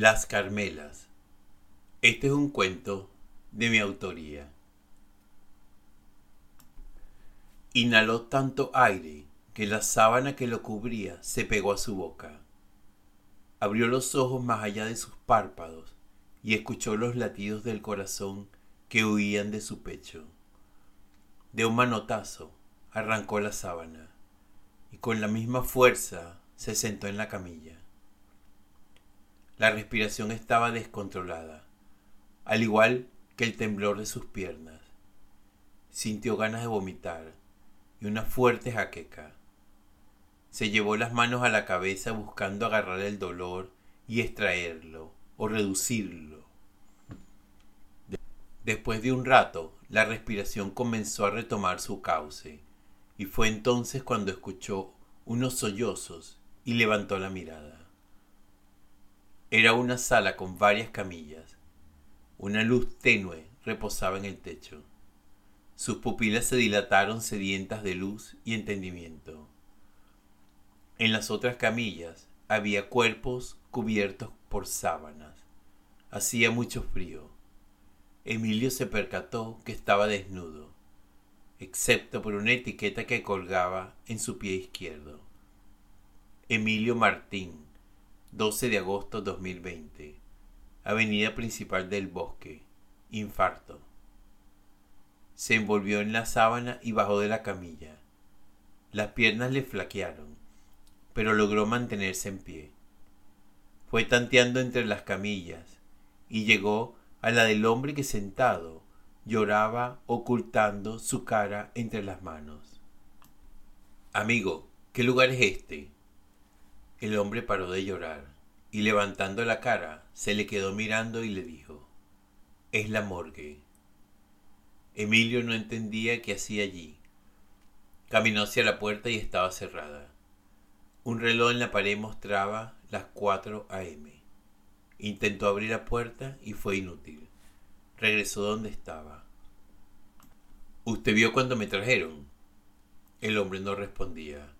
Las Carmelas. Este es un cuento de mi autoría. Inhaló tanto aire que la sábana que lo cubría se pegó a su boca. Abrió los ojos más allá de sus párpados y escuchó los latidos del corazón que huían de su pecho. De un manotazo arrancó la sábana y con la misma fuerza se sentó en la camilla. La respiración estaba descontrolada, al igual que el temblor de sus piernas. Sintió ganas de vomitar y una fuerte jaqueca. Se llevó las manos a la cabeza buscando agarrar el dolor y extraerlo o reducirlo. Después de un rato, la respiración comenzó a retomar su cauce, y fue entonces cuando escuchó unos sollozos y levantó la mirada. Era una sala con varias camillas. Una luz tenue reposaba en el techo. Sus pupilas se dilataron sedientas de luz y entendimiento. En las otras camillas había cuerpos cubiertos por sábanas. Hacía mucho frío. Emilio se percató que estaba desnudo, excepto por una etiqueta que colgaba en su pie izquierdo. Emilio Martín, 12 de agosto 2020. Avenida principal del bosque. Infarto. Se envolvió en la sábana y bajó de la camilla. Las piernas le flaquearon, pero logró mantenerse en pie. Fue tanteando entre las camillas y llegó a la del hombre que sentado lloraba ocultando su cara entre las manos. Amigo, ¿qué lugar es este? El hombre paró de llorar y levantando la cara se le quedó mirando y le dijo, es la morgue. Emilio no entendía qué hacía allí. Caminó hacia la puerta y estaba cerrada. Un reloj en la pared mostraba las 4 a.m. Intentó abrir la puerta y fue inútil. Regresó donde estaba. ¿Usted vio cuando me trajeron? El hombre no respondía.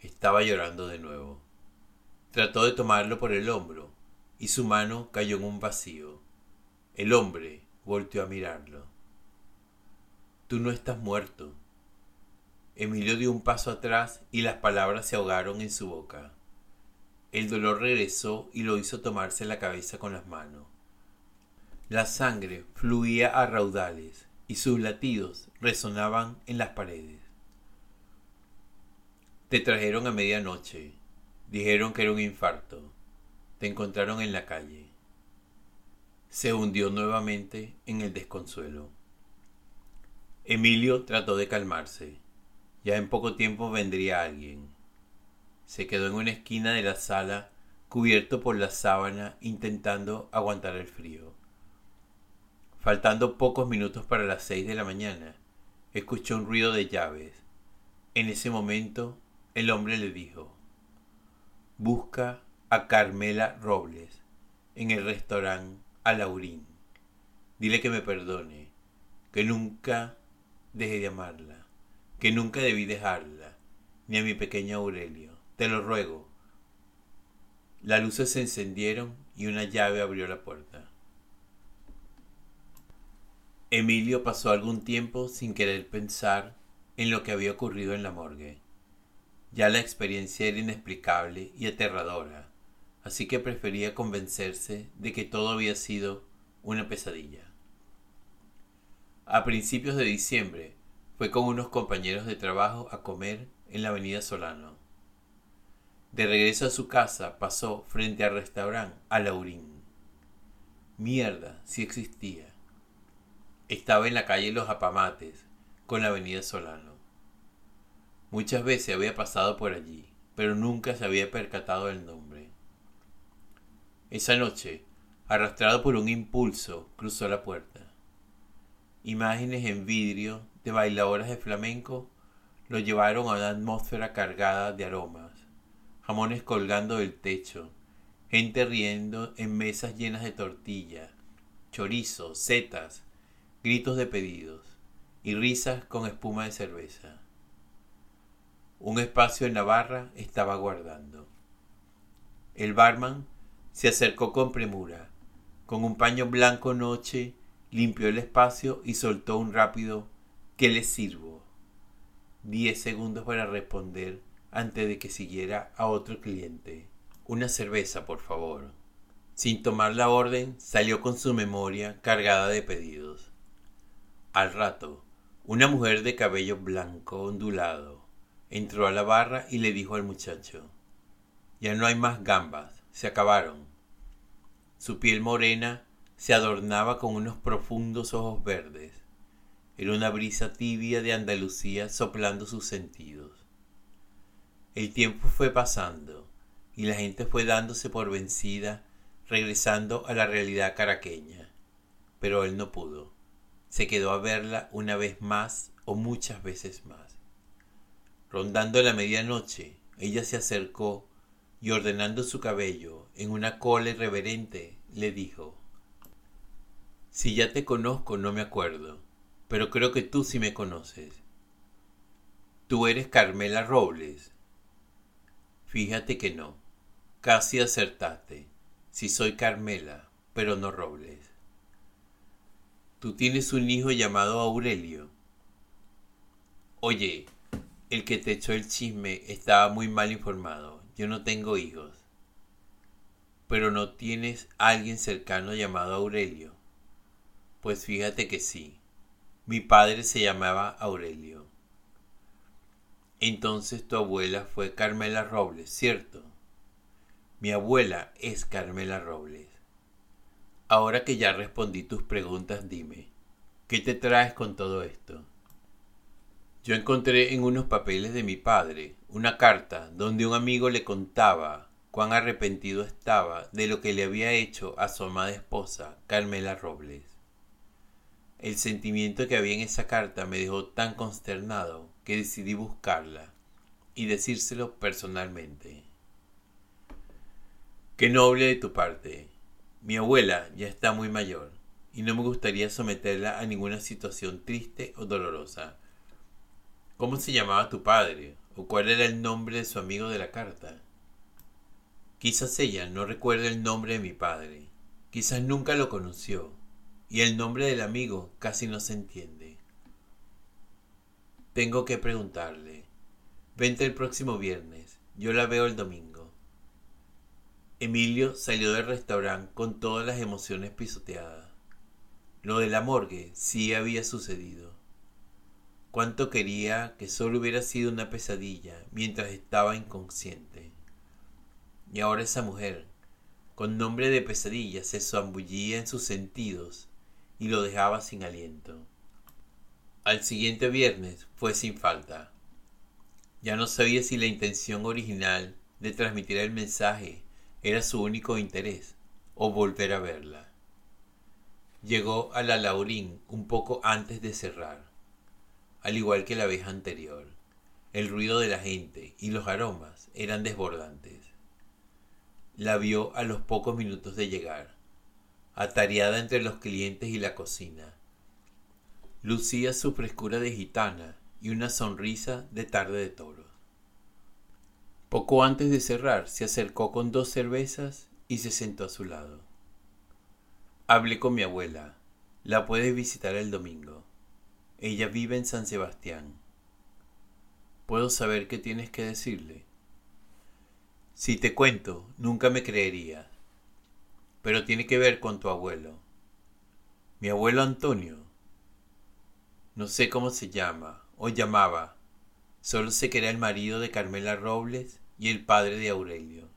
Estaba llorando de nuevo. Trató de tomarlo por el hombro y su mano cayó en un vacío. El hombre volteó a mirarlo. Tú no estás muerto. Emilio dio un paso atrás y las palabras se ahogaron en su boca. El dolor regresó y lo hizo tomarse la cabeza con las manos. La sangre fluía a raudales y sus latidos resonaban en las paredes. Te trajeron a medianoche, Dijeron que era un infarto. Te encontraron en la calle. Se hundió nuevamente en el desconsuelo. Emilio trató de calmarse. Ya en poco tiempo vendría alguien. Se quedó en una esquina de la sala, cubierto por la sábana, intentando aguantar el frío. Faltando pocos minutos para las seis de la mañana, escuchó un ruido de llaves. En ese momento, el hombre le dijo busca a Carmela Robles en el restaurante Alaurín. Dile que me perdone, que nunca deje de amarla, que nunca debí dejarla, ni a mi pequeño Aurelio. Te lo ruego. Las luces se encendieron y una llave abrió la puerta. Emilio pasó algún tiempo sin querer pensar en lo que había ocurrido en la morgue. Ya la experiencia era inexplicable y aterradora, así que prefería convencerse de que todo había sido una pesadilla. A principios de diciembre fue con unos compañeros de trabajo a comer en la avenida Solano. De regreso a su casa pasó frente al restaurante Alaurín. Mierda, si existía. Estaba en la calle Los Apamates, con la avenida Solano. Muchas veces había pasado por allí, pero nunca se había percatado del nombre. Esa noche, arrastrado por un impulso, cruzó la puerta. Imágenes en vidrio de bailadoras de flamenco lo llevaron a una atmósfera cargada de aromas, jamones colgando del techo, gente riendo en mesas llenas de tortilla, chorizo, setas, gritos de pedidos y risas con espuma de cerveza. Un espacio en la barra estaba guardando. El barman Se acercó con premura. Con un paño blanco noche limpió el espacio y soltó un rápido ¿Qué le sirvo? Diez segundos para responder antes de que siguiera a otro cliente. Una cerveza, por favor. Sin tomar la orden, salió con su memoria cargada de pedidos. Al rato, una mujer de cabello blanco ondulado entró a la barra y le dijo al muchacho, Ya no hay más gambas, se acabaron. Su piel morena se adornaba con unos profundos ojos verdes. Era una brisa tibia de Andalucía soplando sus sentidos. El tiempo fue pasando y la gente fue dándose por vencida, regresando a la realidad caraqueña. Pero él no pudo. Se quedó a verla una vez más o muchas veces más. Rondando la medianoche, ella se acercó y ordenando su cabello en una cola irreverente, le dijo Si ya te conozco no me acuerdo, pero creo que tú sí me conoces. Tú eres Carmela Robles, Fíjate que no. Casi acertaste. Si soy Carmela, pero no Robles. Tú tienes un hijo llamado Aurelio. Oye, el que te echó el chisme estaba muy mal informado. Yo no tengo hijos. Pero no tienes alguien cercano llamado Aurelio. Pues fíjate que sí. Mi padre se llamaba Aurelio. Entonces tu abuela fue Carmela Robles, ¿cierto? Mi abuela es Carmela Robles. Ahora que ya respondí tus preguntas, dime, ¿qué te traes con todo esto? Yo encontré en unos papeles de mi padre una carta donde un amigo le contaba cuán arrepentido estaba de lo que le había hecho a su amada esposa, Carmela Robles. El sentimiento que había en esa carta me dejó tan consternado que decidí buscarla y decírselo personalmente. Qué noble de tu parte. Mi abuela ya está muy mayor y no me gustaría someterla a ninguna situación triste o dolorosa. ¿Cómo se llamaba tu padre? ¿O cuál era el nombre de su amigo de la carta? Quizás ella no recuerde el nombre de mi padre. Quizás nunca lo conoció. Y el nombre del amigo casi no se entiende. Tengo que preguntarle. Vente el próximo viernes. Yo la veo el domingo. Emilio salió del restaurante con todas las emociones pisoteadas. Lo de la morgue sí había sucedido. Cuánto quería que solo hubiera sido una pesadilla mientras estaba inconsciente. Y ahora esa mujer, con nombre de pesadilla, se zambullía en sus sentidos y lo dejaba sin aliento. Al siguiente viernes fue sin falta. Ya no sabía si la intención original de transmitir el mensaje era su único interés o volver a verla. Llegó a la Laurín un poco antes de cerrar, al igual que la vez anterior. El ruido de la gente y los aromas eran desbordantes. La vio a los pocos minutos de llegar, atareada entre los clientes y la cocina, lucía su frescura de gitana y una sonrisa de tarde de toros. Poco antes de cerrar, se acercó con dos cervezas y se sentó a su lado. Hablé con mi abuela. La puedes visitar el domingo. Ella vive en San Sebastián. ¿Puedo saber qué tienes que decirle? Si te cuento, nunca me creerías. Pero tiene que ver con tu abuelo. Mi abuelo Antonio no sé cómo se llama o llamaba. Solo sé que era el marido de Carmela Robles y el padre de Aurelio.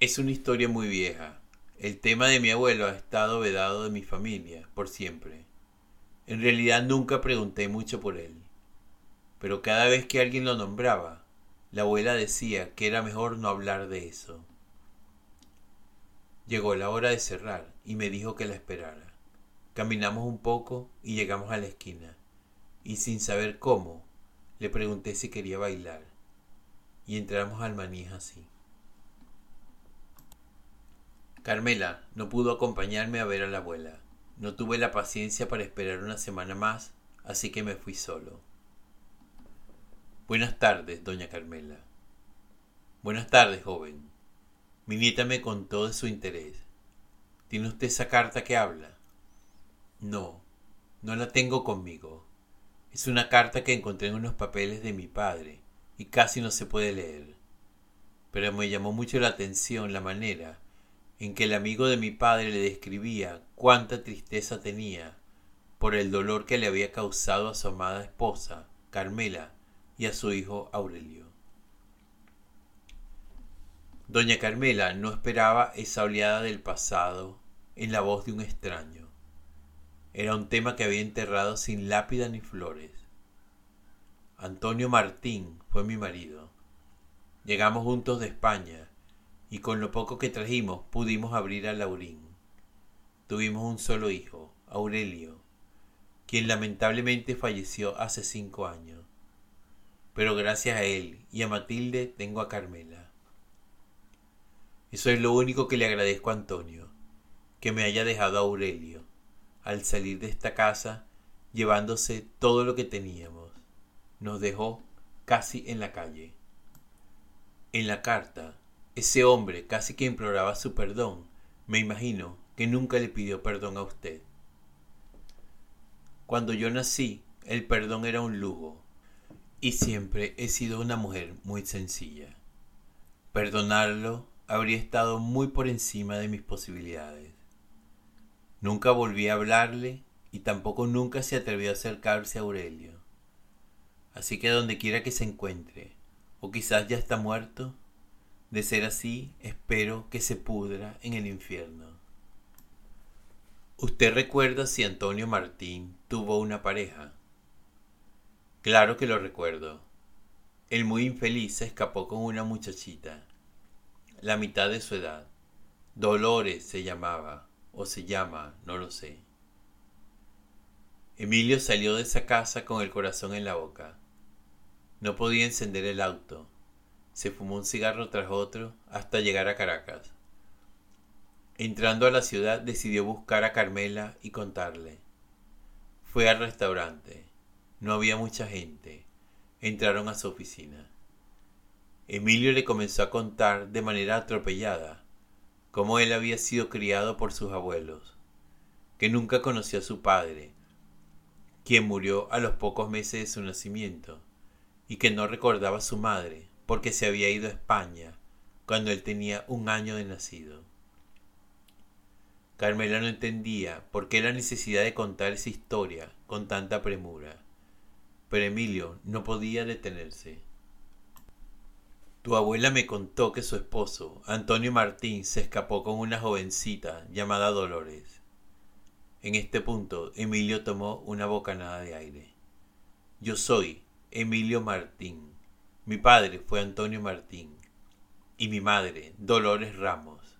Es una historia muy vieja. El tema de mi abuelo ha estado vedado de mi familia por siempre. En realidad nunca pregunté mucho por él. Pero cada vez que alguien lo nombraba, la abuela decía que era mejor no hablar de eso. Llegó la hora de cerrar y me dijo que la esperara. Caminamos un poco y llegamos a la esquina, y sin saber cómo, le pregunté si quería bailar, y entramos al manija así. Carmela no pudo acompañarme a ver a la abuela. No tuve la paciencia para esperar una semana más, así que me fui solo. Buenas tardes, doña Carmela. Buenas tardes, joven. Mi nieta me contó de su interés. ¿Tiene usted esa carta que habla? No, no la tengo conmigo. Es una carta que encontré en unos papeles de mi padre y casi no se puede leer. Pero me llamó mucho la atención la manera en que el amigo de mi padre le describía cuánta tristeza tenía por el dolor que le había causado a su amada esposa, Carmela, y a su hijo Aurelio. Doña Carmela no esperaba esa oleada del pasado en la voz de un extraño. Era un tema que había enterrado sin lápida ni flores. Antonio Martín fue mi marido. Llegamos juntos de España y con lo poco que trajimos pudimos abrir a Laurín. Tuvimos un solo hijo, Aurelio, quien lamentablemente falleció hace cinco años. Pero gracias a él y a Matilde tengo a Carmela. Eso es lo único que le agradezco a Antonio, que me haya dejado a Aurelio, al salir de esta casa, llevándose todo lo que teníamos. Nos dejó casi en la calle. En la carta, ese hombre casi que imploraba su perdón. Me imagino que nunca le pidió perdón a usted. Cuando yo nací, el perdón era un lujo, y siempre he sido una mujer muy sencilla. Perdonarlo habría estado muy por encima de mis posibilidades. Nunca volví a hablarle y tampoco nunca se atrevió a acercarse a Aurelio. Así que donde quiera que se encuentre, o quizás ya está muerto, de ser así, espero que se pudra en el infierno. ¿Usted recuerda si Antonio Martín tuvo una pareja? Claro que lo recuerdo. El muy infeliz se escapó con una muchachita, la mitad de su edad. Dolores se llamaba, o se llama, no lo sé. Emilio salió de esa casa con el corazón en la boca. No podía encender el auto. Se fumó un cigarro tras otro hasta llegar a Caracas. Entrando a la ciudad decidió buscar a Carmela y contarle. Fue al restaurante. No había mucha gente. Entraron a su oficina. Emilio le comenzó a contar de manera atropellada cómo él había sido criado por sus abuelos, que nunca conoció a su padre, quien murió a los pocos meses de su nacimiento, y que no recordaba a su madre porque se había ido a España cuando él tenía un año de nacido. Carmela no entendía por qué la necesidad de contar esa historia con tanta premura, pero Emilio no podía detenerse. Tu abuela me contó que su esposo, Antonio Martín, se escapó con una jovencita llamada Dolores. En este punto, Emilio tomó una bocanada de aire. Yo soy Emilio Martín. Mi padre fue Antonio Martín y mi madre, Dolores Ramos.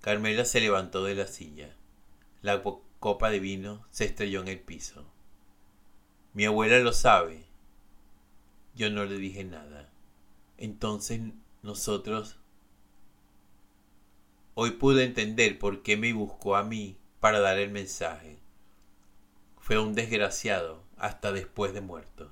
Carmela se levantó de la silla. La copa de vino se estrelló en el piso. Mi abuela lo sabe. Yo no le dije nada. Entonces nosotros... Hoy pude entender por qué me buscó a mí para dar el mensaje. Fue un desgraciado hasta después de muerto.